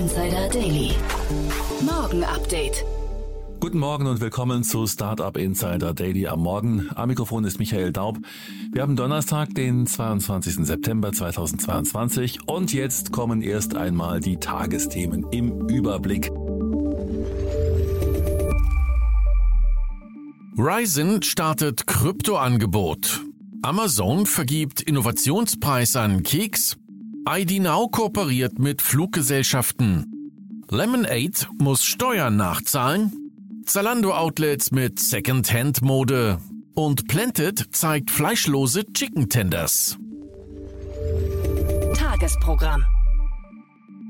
Insider Daily. Morgen Update. Guten Morgen und willkommen zu Startup Insider Daily am Morgen. Am Mikrofon ist Michael Daub. Wir haben Donnerstag, den 22. September 2022 und jetzt kommen erst einmal die Tagesthemen im Überblick. Ryzen startet Kryptoangebot. Amazon vergibt Innovationspreis an Keks. ID Now kooperiert mit Fluggesellschaften. Lemonade muss Steuern nachzahlen. Zalando Outlets mit Second-Hand-Mode. Und Planted zeigt fleischlose Chicken Tenders. Tagesprogramm.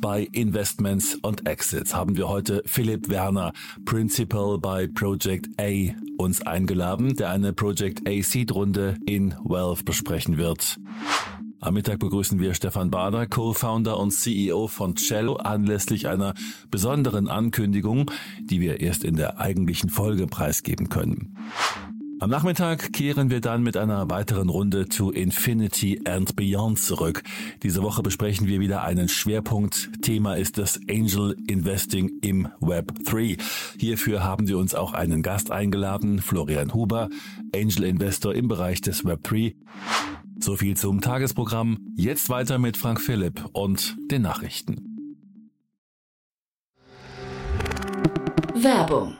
Bei Investments und Exits haben wir heute Philipp Werner, Principal bei Project A, uns eingeladen, der eine Project A Seed-Runde in Wealth besprechen wird. Am Mittag begrüßen wir Stefan Bader, Co-Founder und CEO von Cello, anlässlich einer besonderen Ankündigung, die wir erst in der eigentlichen Folge preisgeben können. Am Nachmittag kehren wir dann mit einer weiteren Runde to Infinity and Beyond zurück. Diese Woche besprechen wir wieder einen Schwerpunkt. Thema ist das Angel Investing im Web 3. Hierfür haben wir uns auch einen Gast eingeladen, Florian Huber, Angel Investor im Bereich des Web 3. So viel zum Tagesprogramm. Jetzt weiter mit Frank Philipp und den Nachrichten. Werbung.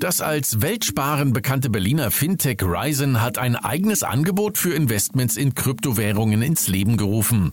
Das als Weltsparen bekannte Berliner Fintech Ryzen hat ein eigenes Angebot für Investments in Kryptowährungen ins Leben gerufen.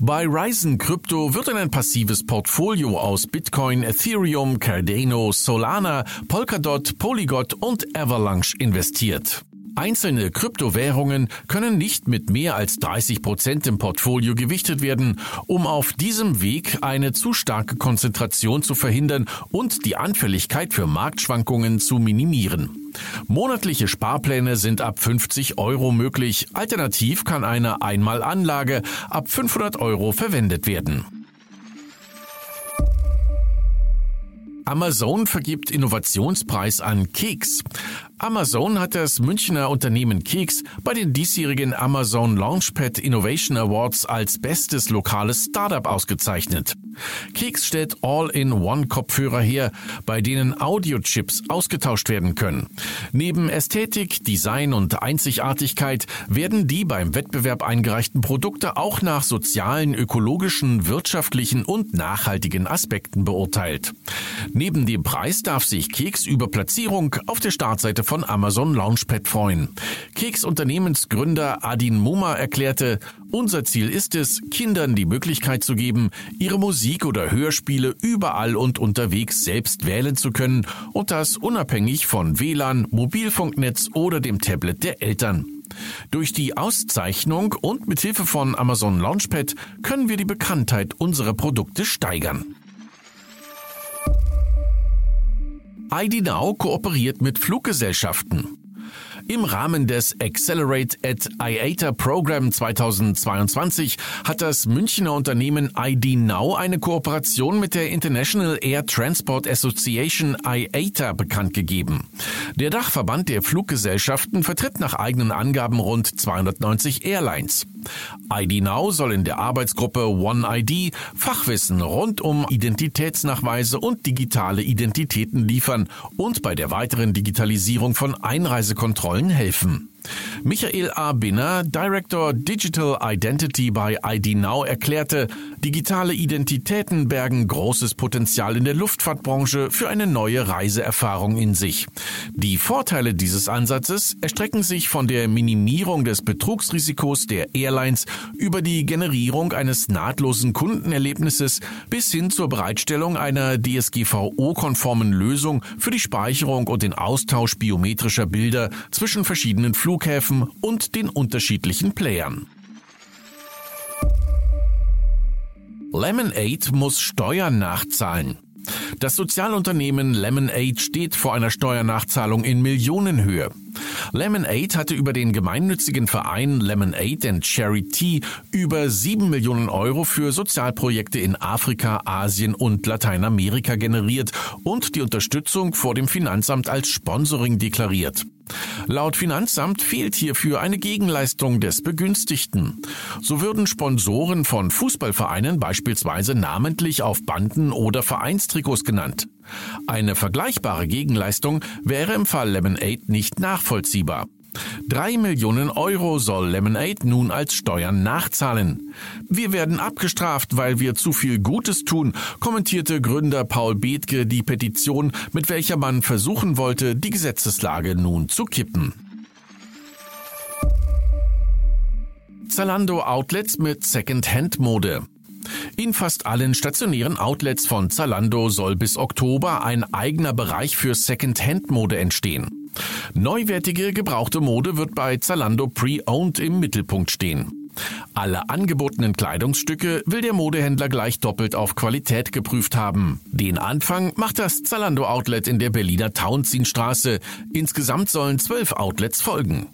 Bei Ryzen Krypto wird in ein passives Portfolio aus Bitcoin, Ethereum, Cardano, Solana, Polkadot, Polygot und Avalanche investiert. Einzelne Kryptowährungen können nicht mit mehr als 30 Prozent im Portfolio gewichtet werden, um auf diesem Weg eine zu starke Konzentration zu verhindern und die Anfälligkeit für Marktschwankungen zu minimieren. Monatliche Sparpläne sind ab 50 Euro möglich. Alternativ kann eine Einmalanlage ab 500 Euro verwendet werden. Amazon vergibt Innovationspreis an Keks. Amazon hat das Münchner Unternehmen Keks bei den diesjährigen Amazon Launchpad Innovation Awards als bestes lokales Startup ausgezeichnet. Keks stellt All-in-One-Kopfhörer her, bei denen Audiochips ausgetauscht werden können. Neben Ästhetik, Design und Einzigartigkeit werden die beim Wettbewerb eingereichten Produkte auch nach sozialen, ökologischen, wirtschaftlichen und nachhaltigen Aspekten beurteilt. Neben dem Preis darf sich Keks über Platzierung auf der Startseite von Amazon Launchpad freuen. Keks Unternehmensgründer Adin Muma erklärte, unser Ziel ist es, Kindern die Möglichkeit zu geben, ihre Musik oder Hörspiele überall und unterwegs selbst wählen zu können und das unabhängig von WLAN, Mobilfunknetz oder dem Tablet der Eltern. Durch die Auszeichnung und mit Hilfe von Amazon Launchpad können wir die Bekanntheit unserer Produkte steigern. ID Now kooperiert mit Fluggesellschaften. Im Rahmen des Accelerate at IATA Program 2022 hat das Münchner Unternehmen ID Now eine Kooperation mit der International Air Transport Association IATA bekannt gegeben. Der Dachverband der Fluggesellschaften vertritt nach eigenen Angaben rund 290 Airlines. ID Now soll in der Arbeitsgruppe One ID Fachwissen rund um Identitätsnachweise und digitale Identitäten liefern und bei der weiteren Digitalisierung von Einreisekontrollen helfen. Michael A. Binner, Director Digital Identity bei ID Now, erklärte, digitale Identitäten bergen großes Potenzial in der Luftfahrtbranche für eine neue Reiseerfahrung in sich. Die Vorteile dieses Ansatzes erstrecken sich von der Minimierung des Betrugsrisikos der Airlines über die Generierung eines nahtlosen Kundenerlebnisses bis hin zur Bereitstellung einer DSGVO-konformen Lösung für die Speicherung und den Austausch biometrischer Bilder zwischen verschiedenen Flugzeugen Flughäfen und den unterschiedlichen Playern. Lemonade muss Steuern nachzahlen. Das Sozialunternehmen Lemonade steht vor einer Steuernachzahlung in Millionenhöhe. Lemonade hatte über den gemeinnützigen Verein Lemonade and Charity über 7 Millionen Euro für Sozialprojekte in Afrika, Asien und Lateinamerika generiert und die Unterstützung vor dem Finanzamt als Sponsoring deklariert. Laut Finanzamt fehlt hierfür eine Gegenleistung des Begünstigten. So würden Sponsoren von Fußballvereinen beispielsweise namentlich auf Banden oder Vereinstrikots genannt. Eine vergleichbare Gegenleistung wäre im Fall Lemonade nicht nachvollziehbar. Drei Millionen Euro soll Lemonade nun als Steuern nachzahlen. Wir werden abgestraft, weil wir zu viel Gutes tun, kommentierte Gründer Paul Bethke die Petition, mit welcher man versuchen wollte, die Gesetzeslage nun zu kippen. Zalando Outlets mit Second-Hand-Mode. In fast allen stationären Outlets von Zalando soll bis Oktober ein eigener Bereich für Second-Hand-Mode entstehen. Neuwertige gebrauchte Mode wird bei Zalando Pre-Owned im Mittelpunkt stehen. Alle angebotenen Kleidungsstücke will der Modehändler gleich doppelt auf Qualität geprüft haben. Den Anfang macht das Zalando Outlet in der Berliner Tauentzienstraße. Insgesamt sollen zwölf Outlets folgen.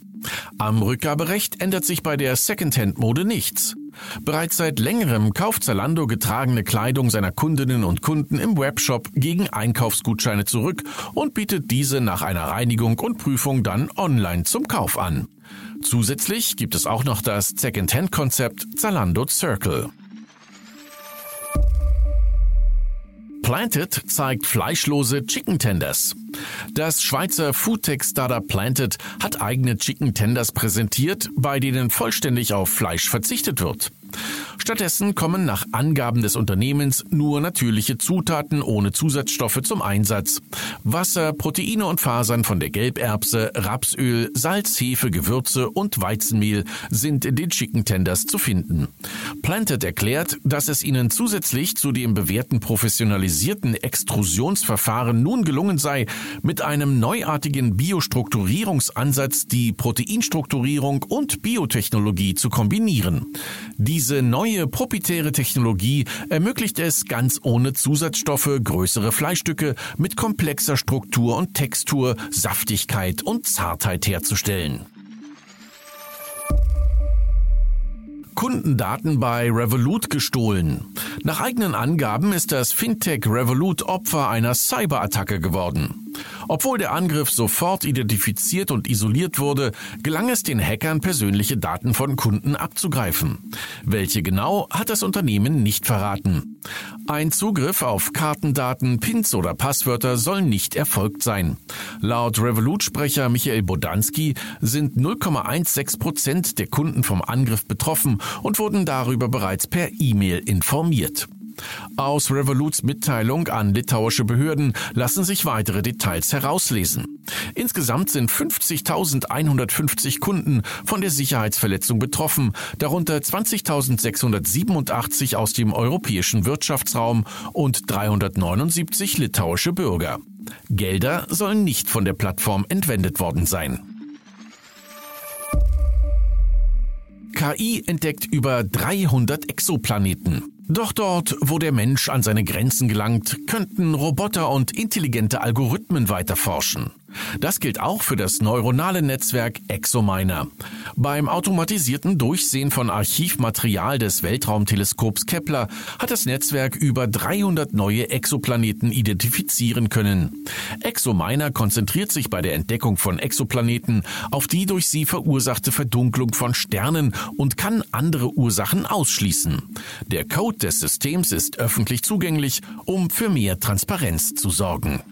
Am Rückgaberecht ändert sich bei der Secondhand-Mode nichts. Bereits seit längerem kauft Zalando getragene Kleidung seiner Kundinnen und Kunden im Webshop gegen Einkaufsgutscheine zurück und bietet diese nach einer Reinigung und Prüfung dann online zum Kauf an. Zusätzlich gibt es auch noch das Second-Hand-Konzept Zalando Circle. Planted zeigt fleischlose Chicken Tenders. Das Schweizer Foodtech-Startup Planted hat eigene Chicken Tenders präsentiert, bei denen vollständig auf Fleisch verzichtet wird. Stattdessen kommen nach Angaben des Unternehmens nur natürliche Zutaten ohne Zusatzstoffe zum Einsatz. Wasser, Proteine und Fasern von der Gelberbse, Rapsöl, Salz, Hefe, Gewürze und Weizenmehl sind in den Chicken Tenders zu finden. Planted erklärt, dass es ihnen zusätzlich zu dem bewährten professionalisierten Extrusionsverfahren nun gelungen sei, mit einem neuartigen Biostrukturierungsansatz die Proteinstrukturierung und Biotechnologie zu kombinieren. Diese neue proprietäre Technologie ermöglicht es ganz ohne Zusatzstoffe größere Fleischstücke mit komplexer Struktur und Textur, Saftigkeit und Zartheit herzustellen. Kundendaten bei Revolut gestohlen. Nach eigenen Angaben ist das Fintech Revolut Opfer einer Cyberattacke geworden. Obwohl der Angriff sofort identifiziert und isoliert wurde, gelang es den Hackern, persönliche Daten von Kunden abzugreifen. Welche genau, hat das Unternehmen nicht verraten. Ein Zugriff auf Kartendaten, Pins oder Passwörter soll nicht erfolgt sein. Laut Revolut-Sprecher Michael Bodanski sind 0,16 Prozent der Kunden vom Angriff betroffen und wurden darüber bereits per E-Mail informiert. Aus Revoluts Mitteilung an litauische Behörden lassen sich weitere Details herauslesen. Insgesamt sind 50.150 Kunden von der Sicherheitsverletzung betroffen, darunter 20.687 aus dem europäischen Wirtschaftsraum und 379 litauische Bürger. Gelder sollen nicht von der Plattform entwendet worden sein. KI entdeckt über 300 Exoplaneten. Doch dort, wo der Mensch an seine Grenzen gelangt, könnten Roboter und intelligente Algorithmen weiter forschen. Das gilt auch für das neuronale Netzwerk ExoMiner. Beim automatisierten Durchsehen von Archivmaterial des Weltraumteleskops Kepler hat das Netzwerk über 300 neue Exoplaneten identifizieren können. ExoMiner konzentriert sich bei der Entdeckung von Exoplaneten auf die durch sie verursachte Verdunklung von Sternen und kann andere Ursachen ausschließen. Der Code des Systems ist öffentlich zugänglich, um für mehr Transparenz zu sorgen.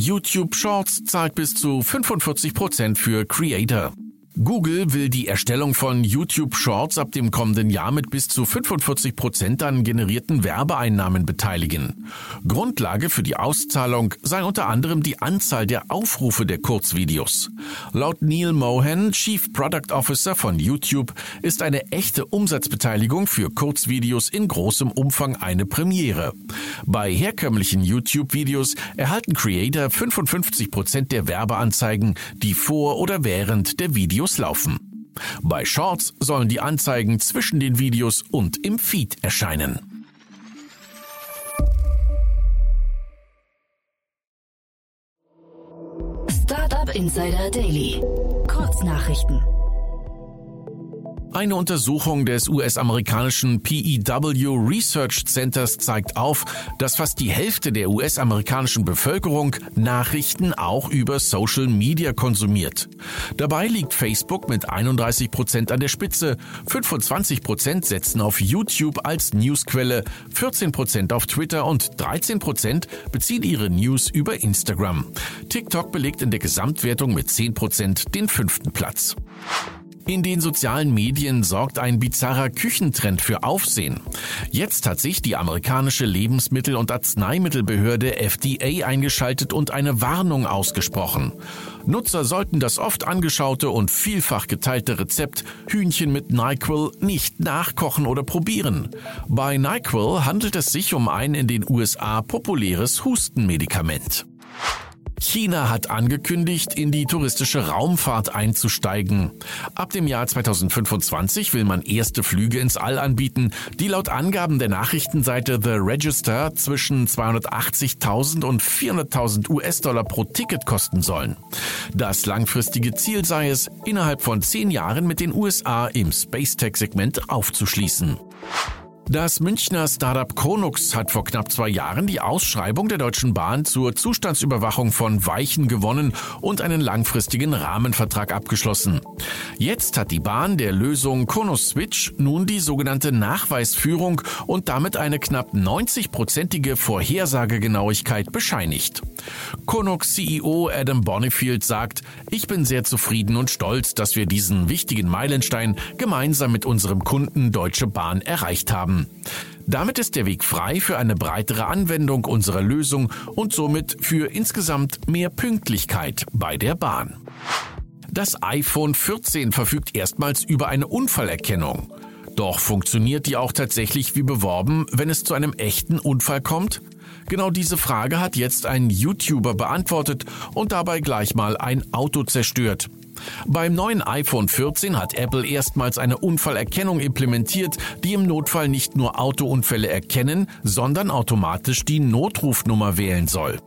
YouTube Shorts zahlt bis zu 45 Prozent für Creator. Google will die Erstellung von YouTube Shorts ab dem kommenden Jahr mit bis zu 45 Prozent an generierten Werbeeinnahmen beteiligen. Grundlage für die Auszahlung sei unter anderem die Anzahl der Aufrufe der Kurzvideos. Laut Neil Mohan, Chief Product Officer von YouTube, ist eine echte Umsatzbeteiligung für Kurzvideos in großem Umfang eine Premiere. Bei herkömmlichen YouTube-Videos erhalten Creator 55 Prozent der Werbeanzeigen, die vor oder während der Videos Videos laufen. Bei Shorts sollen die Anzeigen zwischen den Videos und im Feed erscheinen. Startup Insider Daily. Kurznachrichten. Eine Untersuchung des US-amerikanischen PEW Research Centers zeigt auf, dass fast die Hälfte der US-amerikanischen Bevölkerung Nachrichten auch über Social Media konsumiert. Dabei liegt Facebook mit 31 Prozent an der Spitze, 25 Prozent setzen auf YouTube als Newsquelle, 14 Prozent auf Twitter und 13 Prozent beziehen ihre News über Instagram. TikTok belegt in der Gesamtwertung mit 10 Prozent den fünften Platz. In den sozialen Medien sorgt ein bizarrer Küchentrend für Aufsehen. Jetzt hat sich die amerikanische Lebensmittel- und Arzneimittelbehörde FDA eingeschaltet und eine Warnung ausgesprochen. Nutzer sollten das oft angeschaute und vielfach geteilte Rezept Hühnchen mit NyQuil nicht nachkochen oder probieren. Bei NyQuil handelt es sich um ein in den USA populäres Hustenmedikament. China hat angekündigt, in die touristische Raumfahrt einzusteigen. Ab dem Jahr 2025 will man erste Flüge ins All anbieten, die laut Angaben der Nachrichtenseite The Register zwischen 280.000 und 400.000 US-Dollar pro Ticket kosten sollen. Das langfristige Ziel sei es, innerhalb von zehn Jahren mit den USA im Space Tech-Segment aufzuschließen. Das Münchner Startup Konux hat vor knapp zwei Jahren die Ausschreibung der Deutschen Bahn zur Zustandsüberwachung von Weichen gewonnen und einen langfristigen Rahmenvertrag abgeschlossen. Jetzt hat die Bahn der Lösung Konus Switch nun die sogenannte Nachweisführung und damit eine knapp 90-prozentige Vorhersagegenauigkeit bescheinigt. Konux CEO Adam Bonifield sagt, ich bin sehr zufrieden und stolz, dass wir diesen wichtigen Meilenstein gemeinsam mit unserem Kunden Deutsche Bahn erreicht haben. Damit ist der Weg frei für eine breitere Anwendung unserer Lösung und somit für insgesamt mehr Pünktlichkeit bei der Bahn. Das iPhone 14 verfügt erstmals über eine Unfallerkennung. Doch funktioniert die auch tatsächlich wie beworben, wenn es zu einem echten Unfall kommt? Genau diese Frage hat jetzt ein YouTuber beantwortet und dabei gleich mal ein Auto zerstört. Beim neuen iPhone 14 hat Apple erstmals eine Unfallerkennung implementiert, die im Notfall nicht nur Autounfälle erkennen, sondern automatisch die Notrufnummer wählen soll.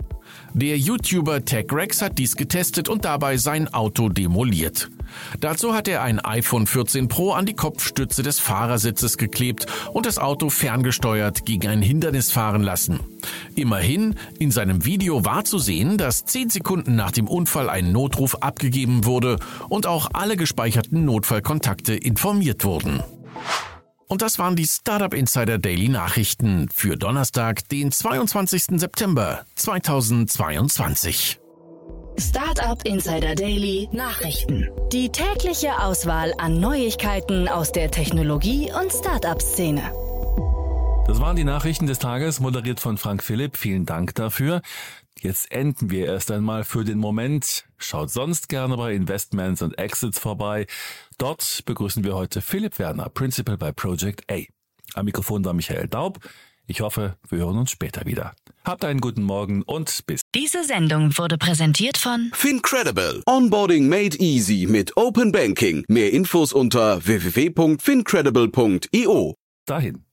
Der YouTuber TechRex hat dies getestet und dabei sein Auto demoliert. Dazu hat er ein iPhone 14 Pro an die Kopfstütze des Fahrersitzes geklebt und das Auto ferngesteuert gegen ein Hindernis fahren lassen. Immerhin, in seinem Video war zu sehen, dass 10 Sekunden nach dem Unfall ein Notruf abgegeben wurde und auch alle gespeicherten Notfallkontakte informiert wurden. Und das waren die Startup Insider Daily Nachrichten für Donnerstag, den 22. September 2022. Startup Insider Daily Nachrichten. Die tägliche Auswahl an Neuigkeiten aus der Technologie- und Startup-Szene. Das waren die Nachrichten des Tages, moderiert von Frank Philipp. Vielen Dank dafür. Jetzt enden wir erst einmal für den Moment. Schaut sonst gerne bei Investments und Exits vorbei. Dort begrüßen wir heute Philipp Werner, Principal bei Project A. Am Mikrofon war Michael Daub. Ich hoffe, wir hören uns später wieder. Habt einen guten Morgen und bis. Diese Sendung wurde präsentiert von Fincredible. Onboarding made easy mit Open Banking. Mehr Infos unter www.fincredible.io. dahin.